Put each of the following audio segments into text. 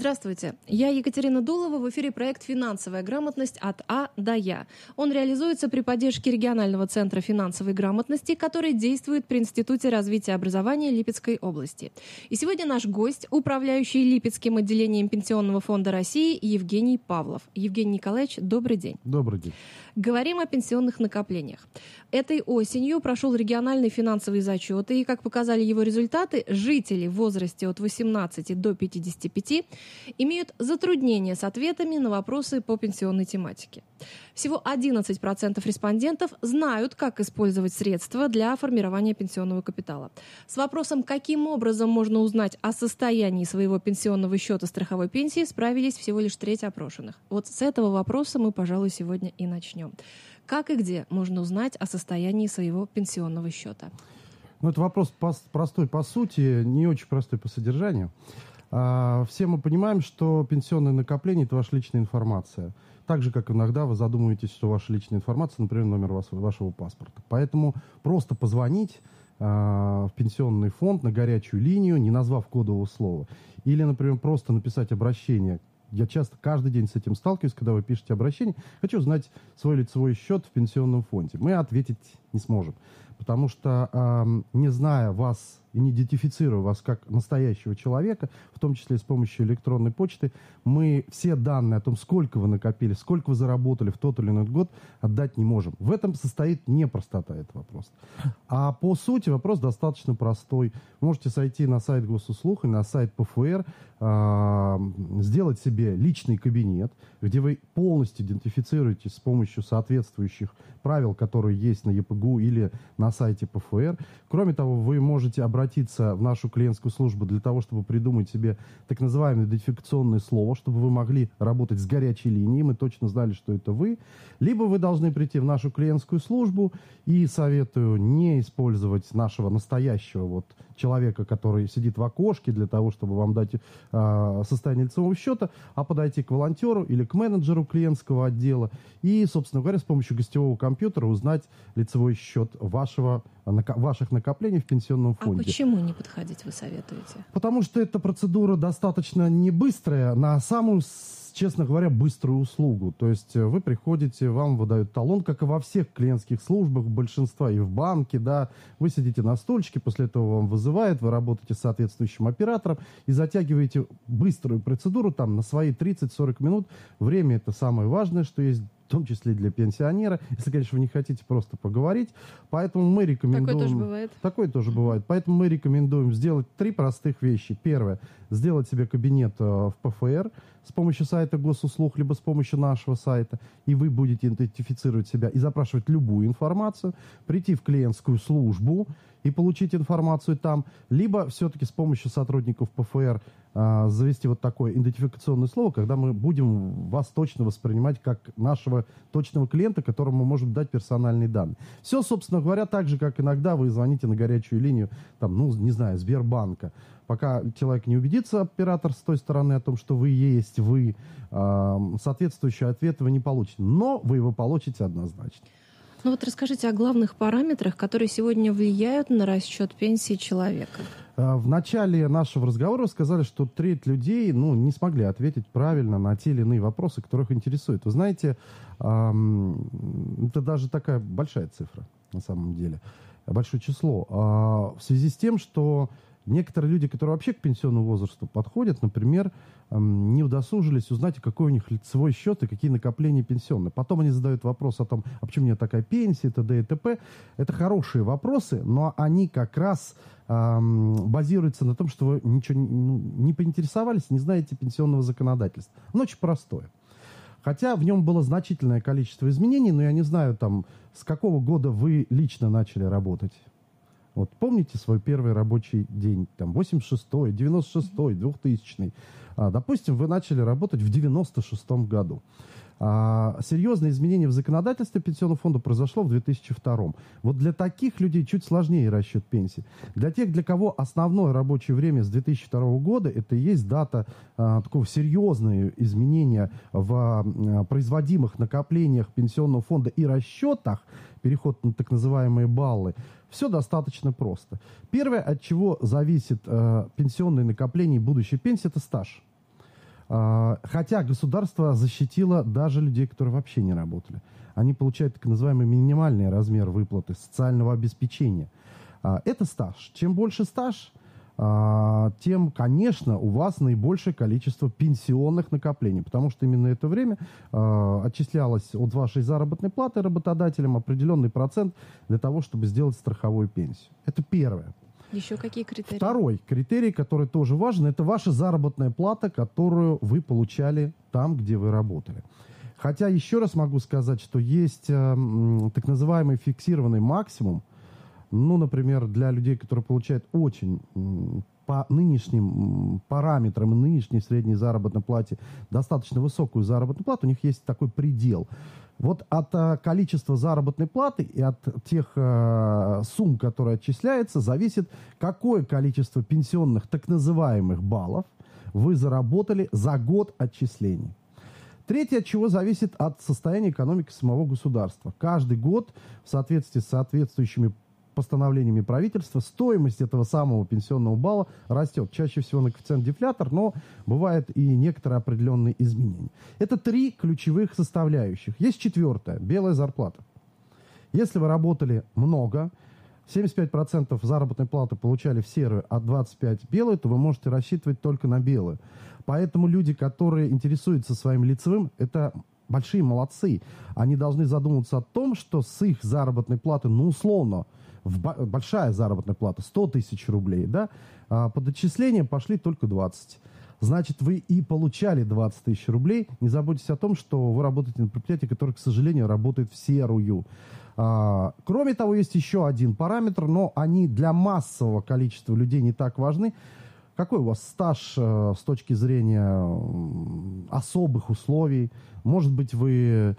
Здравствуйте, я Екатерина Дулова, в эфире проект «Финансовая грамотность от А до Я». Он реализуется при поддержке регионального центра финансовой грамотности, который действует при Институте развития образования Липецкой области. И сегодня наш гость, управляющий Липецким отделением Пенсионного фонда России Евгений Павлов. Евгений Николаевич, добрый день. Добрый день. Говорим о пенсионных накоплениях. Этой осенью прошел региональный финансовый зачет, и, как показали его результаты, жители в возрасте от 18 до 55 имеют затруднения с ответами на вопросы по пенсионной тематике. Всего 11% респондентов знают, как использовать средства для формирования пенсионного капитала. С вопросом, каким образом можно узнать о состоянии своего пенсионного счета страховой пенсии, справились всего лишь треть опрошенных. Вот с этого вопроса мы, пожалуй, сегодня и начнем. Как и где можно узнать о состоянии своего пенсионного счета? Ну, это вопрос простой по сути, не очень простой по содержанию. А, все мы понимаем, что пенсионное накопление – это ваша личная информация. Так же, как иногда вы задумываетесь, что ваша личная информация, например, номер вашего паспорта. Поэтому просто позвонить а, в пенсионный фонд на горячую линию, не назвав кодового слова. Или, например, просто написать обращение. Я часто каждый день с этим сталкиваюсь, когда вы пишете обращение. Хочу знать свой лицевой счет в пенсионном фонде. Мы ответить не сможем. Потому что, э, не зная вас идентифицируя вас как настоящего человека, в том числе с помощью электронной почты, мы все данные о том, сколько вы накопили, сколько вы заработали в тот или иной год, отдать не можем. В этом состоит непростота этого вопроса. А по сути вопрос достаточно простой. Вы можете сойти на сайт госуслуг и на сайт ПФР, э, сделать себе личный кабинет, где вы полностью идентифицируетесь с помощью соответствующих правил, которые есть на ЕПГУ или на сайте ПФР. Кроме того, вы можете обратиться обратиться в нашу клиентскую службу для того, чтобы придумать себе так называемое идентификационное слово, чтобы вы могли работать с горячей линией, мы точно знали, что это вы. Либо вы должны прийти в нашу клиентскую службу, и советую не использовать нашего настоящего вот человека, который сидит в окошке для того, чтобы вам дать э, состояние лицевого счета, а подойти к волонтеру или к менеджеру клиентского отдела и, собственно говоря, с помощью гостевого компьютера узнать лицевой счет вашего ваших накоплений в пенсионном а фонде. А почему не подходить, вы советуете? Потому что эта процедура достаточно не быстрая, на самую честно говоря, быструю услугу. То есть э, вы приходите, вам выдают талон, как и во всех клиентских службах, большинства и в банке, да. Вы сидите на стульчике, после этого вам вызывают, вы работаете с соответствующим оператором и затягиваете быструю процедуру там на свои 30-40 минут. Время это самое важное, что есть в том числе для пенсионера, если, конечно, вы не хотите просто поговорить. Поэтому мы рекомендуем... Такое тоже бывает. Такое тоже бывает. Поэтому мы рекомендуем сделать три простых вещи. Первое, сделать себе кабинет э, в ПФР с помощью сайта госуслуг, либо с помощью нашего сайта, и вы будете идентифицировать себя и запрашивать любую информацию, прийти в клиентскую службу и получить информацию там, либо все-таки с помощью сотрудников ПФР завести вот такое идентификационное слово, когда мы будем вас точно воспринимать как нашего точного клиента, которому мы можем дать персональные данные. Все, собственно говоря, так же, как иногда вы звоните на горячую линию, там, ну, не знаю, Сбербанка. Пока человек не убедится, оператор с той стороны, о том, что вы есть вы, э, соответствующий ответ вы не получите. Но вы его получите однозначно. Ну вот расскажите о главных параметрах, которые сегодня влияют на расчет пенсии человека. А, в начале нашего разговора сказали, что треть людей ну, не смогли ответить правильно на те или иные вопросы, которых интересуют. Вы знаете, это даже такая большая цифра на самом деле, большое число. А, в связи с тем, что Некоторые люди, которые вообще к пенсионному возрасту подходят, например, не удосужились узнать, какой у них лицевой счет и какие накопления пенсионные. Потом они задают вопрос о том, а почему у меня такая пенсия, т.д. и т.п. Это хорошие вопросы, но они как раз базируются на том, что вы ничего ну, не поинтересовались, не знаете пенсионного законодательства. Оно очень простое. Хотя в нем было значительное количество изменений, но я не знаю, там, с какого года вы лично начали работать. Вот помните свой первый рабочий день, там, 86-й, 96-й, 2000-й. А, допустим, вы начали работать в 96-м году. А, серьезное изменение в законодательстве пенсионного фонда произошло в 2002. Вот для таких людей чуть сложнее расчет пенсии. Для тех, для кого основное рабочее время с 2002 года, это и есть дата а, такого серьезного изменения в а, производимых накоплениях пенсионного фонда и расчетах, переход на так называемые баллы, все достаточно просто. Первое, от чего зависит э, пенсионное накопление и будущая пенсия, это стаж. А, хотя государство защитило даже людей, которые вообще не работали. Они получают так называемый минимальный размер выплаты социального обеспечения. А, это стаж. Чем больше стаж, а, тем, конечно, у вас наибольшее количество пенсионных накоплений, потому что именно это время отчислялось от вашей заработной платы работодателям определенный процент для того, чтобы сделать страховую пенсию. Это первое. Еще какие критерии? Второй критерий, который тоже важен, это ваша заработная плата, которую вы получали там, где вы работали. Хотя еще раз могу сказать, что есть э, так называемый фиксированный максимум, ну, например, для людей, которые получают очень по нынешним параметрам и нынешней средней заработной плате достаточно высокую заработную плату, у них есть такой предел. Вот от э, количества заработной платы и от тех э, сумм, которые отчисляются, зависит, какое количество пенсионных так называемых баллов вы заработали за год отчислений. Третье, от чего зависит от состояния экономики самого государства. Каждый год в соответствии с соответствующими постановлениями правительства стоимость этого самого пенсионного балла растет. Чаще всего на коэффициент дефлятор, но бывают и некоторые определенные изменения. Это три ключевых составляющих. Есть четвертая, белая зарплата. Если вы работали много, 75% заработной платы получали в серую, а 25% белую, то вы можете рассчитывать только на белую. Поэтому люди, которые интересуются своим лицевым, это большие молодцы. Они должны задуматься о том, что с их заработной платы, ну, условно, в большая заработная плата, 100 тысяч рублей, да, а под отчислением пошли только 20. Значит, вы и получали 20 тысяч рублей. Не забудьте о том, что вы работаете на предприятии, которое, к сожалению, работает в серую. А, кроме того, есть еще один параметр, но они для массового количества людей не так важны. Какой у вас стаж э, с точки зрения особых условий? Может быть, вы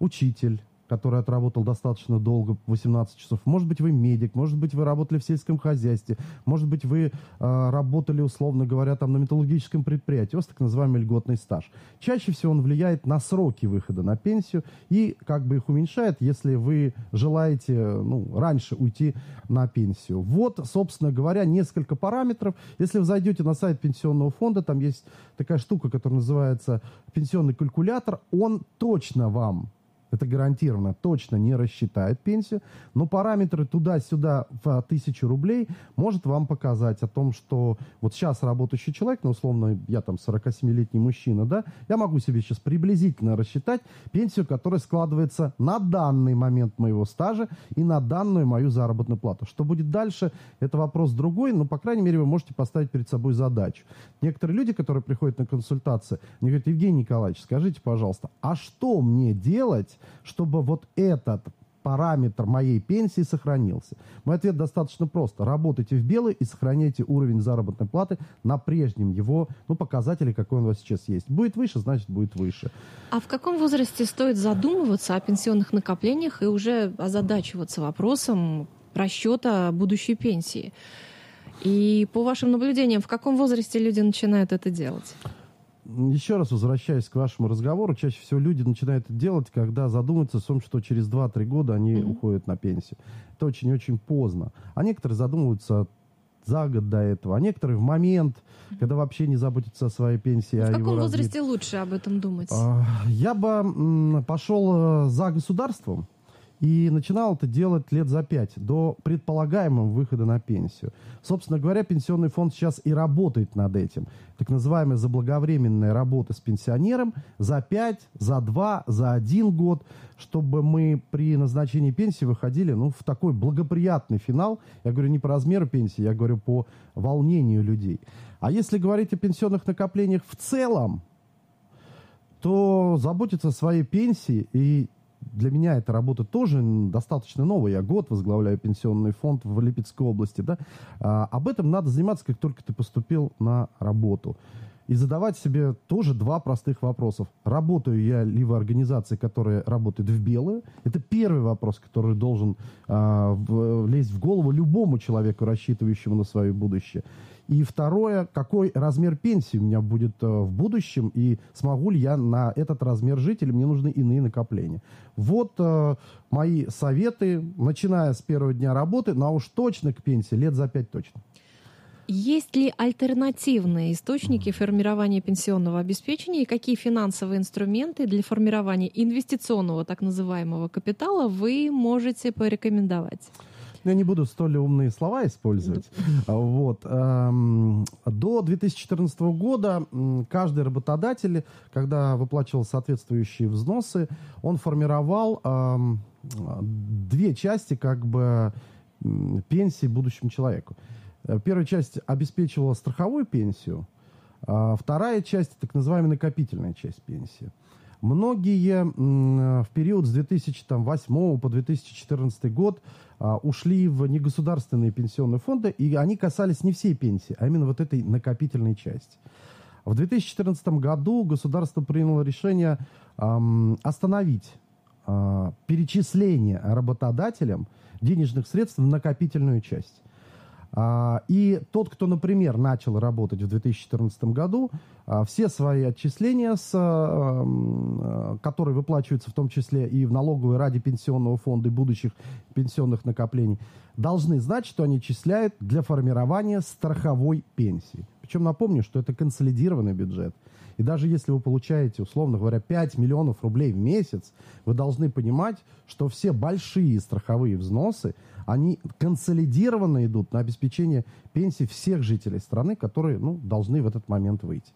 учитель, который отработал достаточно долго, 18 часов. Может быть, вы медик, может быть, вы работали в сельском хозяйстве, может быть, вы э, работали, условно говоря, там на металлургическом предприятии. У вас так называемый льготный стаж. Чаще всего он влияет на сроки выхода на пенсию и как бы их уменьшает, если вы желаете ну, раньше уйти на пенсию. Вот, собственно говоря, несколько параметров. Если вы зайдете на сайт пенсионного фонда, там есть такая штука, которая называется пенсионный калькулятор, он точно вам это гарантированно точно не рассчитает пенсию, но параметры туда-сюда в тысячу рублей может вам показать о том, что вот сейчас работающий человек, ну, условно, я там 47-летний мужчина, да, я могу себе сейчас приблизительно рассчитать пенсию, которая складывается на данный момент моего стажа и на данную мою заработную плату. Что будет дальше, это вопрос другой, но, по крайней мере, вы можете поставить перед собой задачу. Некоторые люди, которые приходят на консультации, они говорят, Евгений Николаевич, скажите, пожалуйста, а что мне делать, чтобы вот этот параметр моей пенсии сохранился? Мой ответ достаточно прост. Работайте в белый и сохраняйте уровень заработной платы на прежнем его ну, показателе, какой он у вас сейчас есть. Будет выше, значит, будет выше. А в каком возрасте стоит задумываться о пенсионных накоплениях и уже озадачиваться вопросом расчета будущей пенсии? И по вашим наблюдениям, в каком возрасте люди начинают это делать? Еще раз возвращаясь к вашему разговору, чаще всего люди начинают это делать, когда задумываются о том, что через 2-3 года они mm-hmm. уходят на пенсию. Это очень-очень поздно. А некоторые задумываются за год до этого, а некоторые в момент, когда вообще не заботятся о своей пенсии. В каком возрасте лучше об этом думать? А, я бы пошел э, за государством, и начинал это делать лет за пять, до предполагаемого выхода на пенсию. Собственно говоря, пенсионный фонд сейчас и работает над этим. Так называемая заблаговременная работа с пенсионером за пять, за два, за один год, чтобы мы при назначении пенсии выходили ну, в такой благоприятный финал. Я говорю не по размеру пенсии, я говорю по волнению людей. А если говорить о пенсионных накоплениях в целом, то заботиться о своей пенсии и для меня эта работа тоже достаточно новая. Я год возглавляю пенсионный фонд в Липецкой области. Да? А, об этом надо заниматься, как только ты поступил на работу. И задавать себе тоже два простых вопросов. Работаю я ли в организации, которая работает в белую? Это первый вопрос, который должен а, в, лезть в голову любому человеку, рассчитывающему на свое будущее. И второе, какой размер пенсии у меня будет э, в будущем, и смогу ли я на этот размер жить, или мне нужны иные накопления. Вот э, мои советы, начиная с первого дня работы, но уж точно к пенсии, лет за пять точно. Есть ли альтернативные источники формирования пенсионного обеспечения и какие финансовые инструменты для формирования инвестиционного так называемого капитала вы можете порекомендовать? Я не буду столь умные слова использовать. Вот. Эм, до 2014 года каждый работодатель, когда выплачивал соответствующие взносы, он формировал эм, две части как бы пенсии будущему человеку. Э, первая часть обеспечивала страховую пенсию, а вторая часть, так называемая накопительная часть пенсии. Многие в период с 2008 по 2014 год а, ушли в негосударственные пенсионные фонды, и они касались не всей пенсии, а именно вот этой накопительной части. В 2014 году государство приняло решение остановить а, перечисление работодателям денежных средств в накопительную часть. А, и тот, кто, например, начал работать в 2014 году, а, все свои отчисления, с, а, которые выплачиваются в том числе и в налоговой ради пенсионного фонда и будущих пенсионных накоплений, должны знать, что они числяют для формирования страховой пенсии. Причем напомню, что это консолидированный бюджет. И даже если вы получаете, условно говоря, 5 миллионов рублей в месяц, вы должны понимать, что все большие страховые взносы, они консолидированно идут на обеспечение пенсий всех жителей страны, которые ну, должны в этот момент выйти.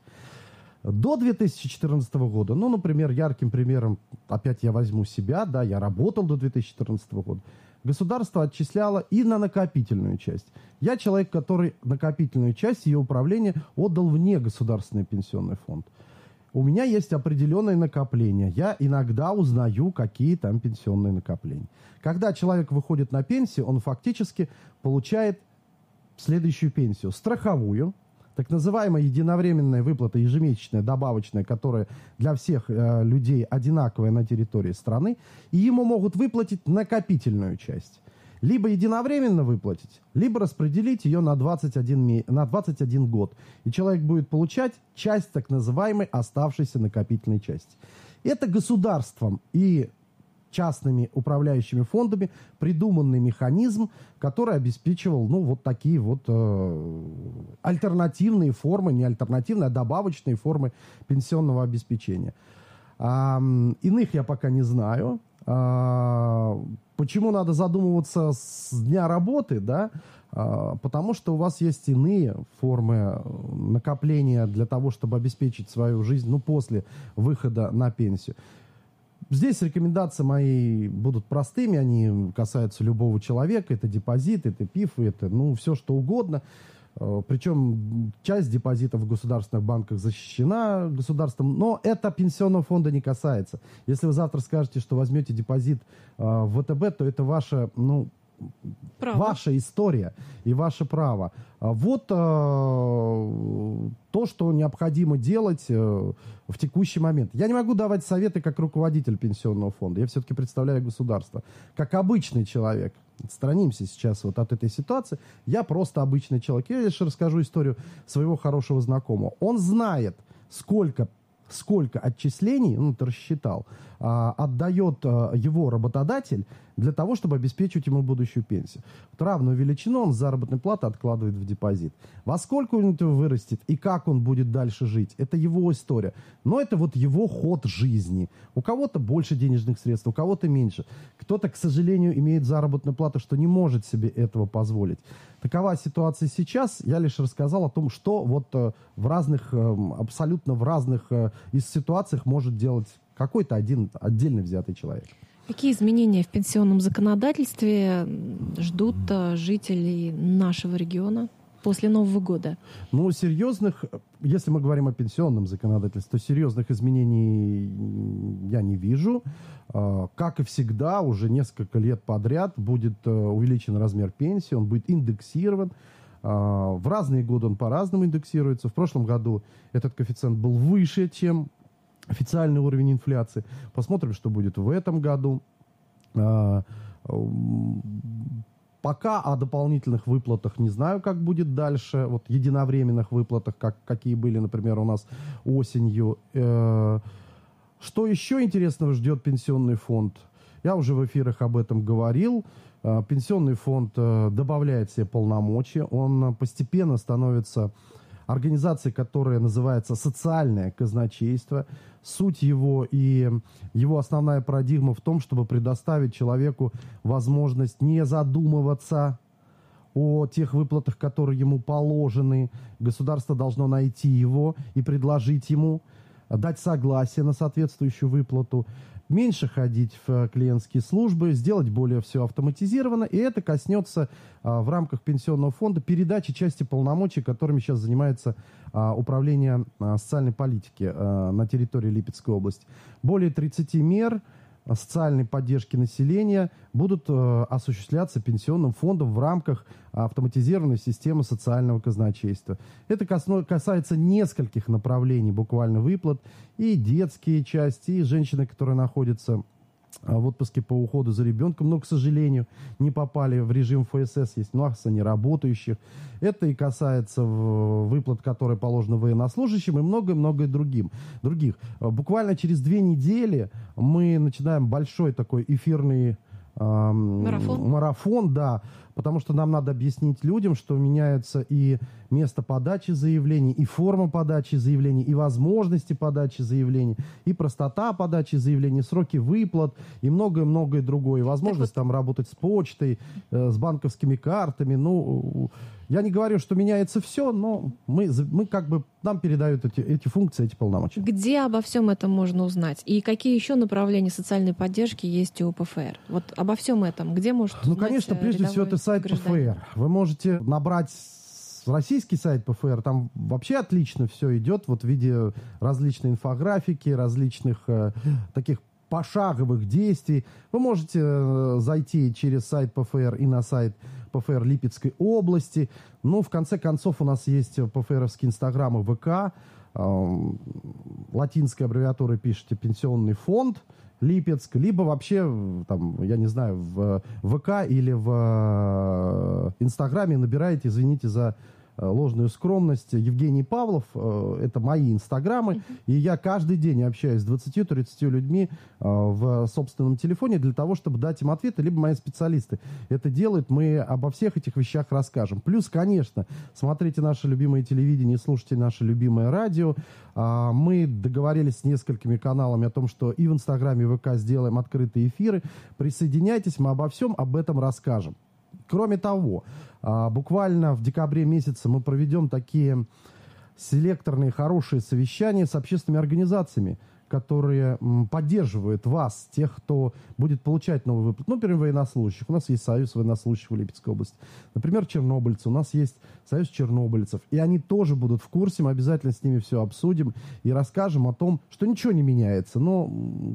До 2014 года, ну, например, ярким примером, опять я возьму себя, да, я работал до 2014 года, государство отчисляло и на накопительную часть. Я человек, который накопительную часть ее управления отдал вне государственный пенсионный фонд. У меня есть определенные накопления. Я иногда узнаю, какие там пенсионные накопления. Когда человек выходит на пенсию, он фактически получает следующую пенсию. Страховую, так называемая единовременная выплата, ежемесячная, добавочная, которая для всех э, людей одинаковая на территории страны, и ему могут выплатить накопительную часть. Либо единовременно выплатить, либо распределить ее на 21, на 21 год. И человек будет получать часть так называемой оставшейся накопительной части. Это государством и частными управляющими фондами придуманный механизм, который обеспечивал, ну, вот такие вот э, альтернативные формы, не альтернативные, а добавочные формы пенсионного обеспечения. А, иных я пока не знаю. А, почему надо задумываться с дня работы, да? А, потому что у вас есть иные формы накопления для того, чтобы обеспечить свою жизнь, ну, после выхода на пенсию. Здесь рекомендации мои будут простыми, они касаются любого человека. Это депозит, это ПИФ, это ну, все что угодно. Э, Причем часть депозитов в государственных банках защищена государством, но это пенсионного фонда не касается. Если вы завтра скажете, что возьмете депозит э, в ВТБ, то это ваше ну, Право. Ваша история и ваше право. А вот э, то, что необходимо делать э, в текущий момент. Я не могу давать советы как руководитель пенсионного фонда. Я все-таки представляю государство. Как обычный человек. Отстранимся сейчас вот от этой ситуации. Я просто обычный человек. Я лишь расскажу историю своего хорошего знакомого. Он знает, сколько сколько отчислений, ну, ты рассчитал, а, отдает а, его работодатель для того, чтобы обеспечивать ему будущую пенсию. Вот равную величину он с заработной платы откладывает в депозит. Во сколько он это вырастет и как он будет дальше жить, это его история. Но это вот его ход жизни. У кого-то больше денежных средств, у кого-то меньше. Кто-то, к сожалению, имеет заработную плату, что не может себе этого позволить. Такова ситуация сейчас. Я лишь рассказал о том, что вот э, в разных, эм, абсолютно в разных э, из ситуациях может делать какой-то один отдельно взятый человек. Какие изменения в пенсионном законодательстве ждут э, жителей нашего региона? после Нового года? Ну, серьезных, если мы говорим о пенсионном законодательстве, то серьезных изменений я не вижу. А, как и всегда, уже несколько лет подряд будет э, увеличен размер пенсии, он будет индексирован. А, в разные годы он по-разному индексируется. В прошлом году этот коэффициент был выше, чем официальный уровень инфляции. Посмотрим, что будет в этом году. А, пока о дополнительных выплатах не знаю, как будет дальше. Вот единовременных выплатах, как, какие были, например, у нас осенью. Э, что еще интересного ждет пенсионный фонд? Я уже в эфирах об этом говорил. Э, пенсионный фонд э, добавляет себе полномочия. Он постепенно становится организацией, которая называется социальное казначейство. Суть его и его основная парадигма в том, чтобы предоставить человеку возможность не задумываться о тех выплатах, которые ему положены. Государство должно найти его и предложить ему дать согласие на соответствующую выплату, меньше ходить в клиентские службы, сделать более все автоматизированно, и это коснется а, в рамках пенсионного фонда передачи части полномочий, которыми сейчас занимается а, управление а, социальной политики а, на территории Липецкой области. Более 30 мер – социальной поддержки населения будут э, осуществляться пенсионным фондом в рамках автоматизированной системы социального казначейства. Это касается нескольких направлений буквально выплат, и детские части, и женщины, которые находятся в отпуске по уходу за ребенком, но, к сожалению, не попали в режим ФСС, есть масса неработающих. Это и касается выплат, которые положены военнослужащим, и многое-многое другим, других. А, буквально через две недели мы начинаем большой такой эфирный марафон. марафон, да, потому что нам надо объяснить людям, что меняется и место подачи заявлений, и форма подачи заявлений, и возможности подачи заявлений, и простота подачи заявлений, сроки выплат, и многое-многое другое. возможность там работать с почтой, э, с банковскими картами. Ну, я не говорю, что меняется все, но мы, мы как бы, нам передают эти, эти функции, эти полномочия. Где обо всем этом можно узнать? И какие еще направления социальной поддержки есть у ПФР? Вот обо всем этом, где может Ну, конечно, прежде всего, это сайт гражданин? ПФР. Вы можете набрать российский сайт ПФР, там вообще отлично все идет, вот в виде различной инфографики, различных э, таких пошаговых действий. Вы можете э, зайти через сайт ПФР и на сайт ПФР Липецкой области. Ну, в конце концов, у нас есть ПФРовские инстаграмы ВК. Э, латинской аббревиатурой пишите «Пенсионный фонд». Липецк, либо вообще, там, я не знаю, в ВК или в э, Инстаграме набираете, извините за Э, ложную скромность. Евгений Павлов, э, это мои инстаграмы, и я каждый день общаюсь с 20-30 людьми э, в собственном телефоне для того, чтобы дать им ответы, либо мои специалисты это делают, мы обо всех этих вещах расскажем. Плюс, конечно, смотрите наше любимое телевидение, слушайте наше любимое радио. Мы договорились с несколькими каналами о том, что и в Инстаграме, и в ВК сделаем открытые эфиры. Присоединяйтесь, мы обо всем об этом расскажем. Кроме того, а, буквально в декабре месяце мы проведем такие селекторные хорошие совещания с общественными организациями, которые поддерживают вас, тех, кто будет получать новый выплат. Ну, например, военнослужащих. У нас есть союз военнослужащих в Липецкой области. Например, чернобыльцы. У нас есть союз чернобыльцев. И они тоже будут в курсе. Мы обязательно с ними все обсудим и расскажем о том, что ничего не меняется. Но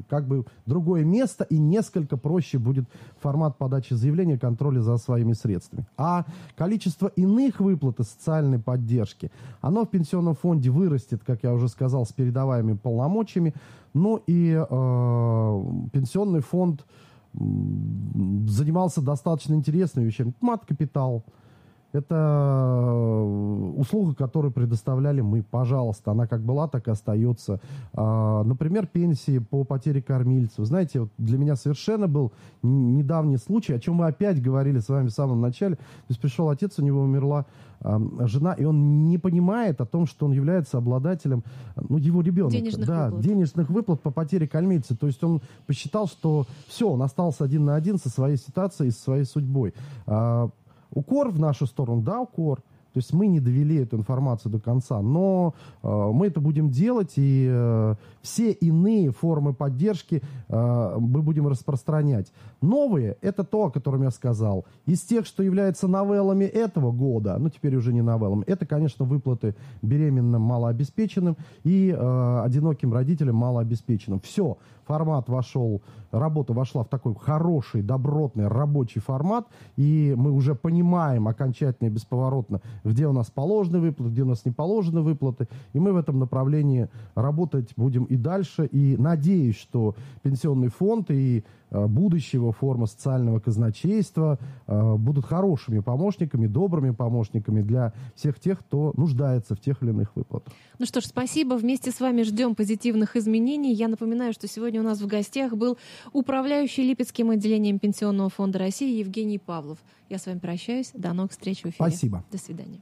как бы другое место и несколько проще будет формат подачи заявления, контроля за своими средствами. А количество иных выплат и социальной поддержки, оно в пенсионном фонде вырастет, как я уже сказал, с передаваемыми полномочиями. Ну и э, пенсионный фонд занимался достаточно интересными вещами. Мат-капитал. Это э, услуга, которую предоставляли мы. Пожалуйста, она как была, так и остается. А, например, пенсии по потере кормильцев. Знаете, вот для меня совершенно был недавний случай, о чем мы опять говорили с вами в самом начале. То есть пришел отец, у него умерла жена, и он не понимает о том, что он является обладателем, ну, его ребенка. Денежных да, выплат. денежных выплат по потере кормильца. То есть он посчитал, что все, он остался один на один со своей ситуацией, со своей судьбой. Укор в нашу сторону, да, укор. То есть мы не довели эту информацию до конца, но э, мы это будем делать, и э, все иные формы поддержки э, мы будем распространять. Новые – это то, о котором я сказал. Из тех, что являются новеллами этого года, ну теперь уже не новеллами, это, конечно, выплаты беременным малообеспеченным и э, одиноким родителям малообеспеченным. Все, формат вошел, работа вошла в такой хороший, добротный, рабочий формат, и мы уже понимаем окончательно и бесповоротно, где у нас положены выплаты, где у нас не положены выплаты, и мы в этом направлении работать будем и дальше, и надеюсь, что пенсионный фонд и будущего, форма социального казначейства э, будут хорошими помощниками, добрыми помощниками для всех тех, кто нуждается в тех или иных выплатах. Ну что ж, спасибо. Вместе с вами ждем позитивных изменений. Я напоминаю, что сегодня у нас в гостях был управляющий Липецким отделением Пенсионного фонда России Евгений Павлов. Я с вами прощаюсь. До новых встреч в эфире. Спасибо. До свидания.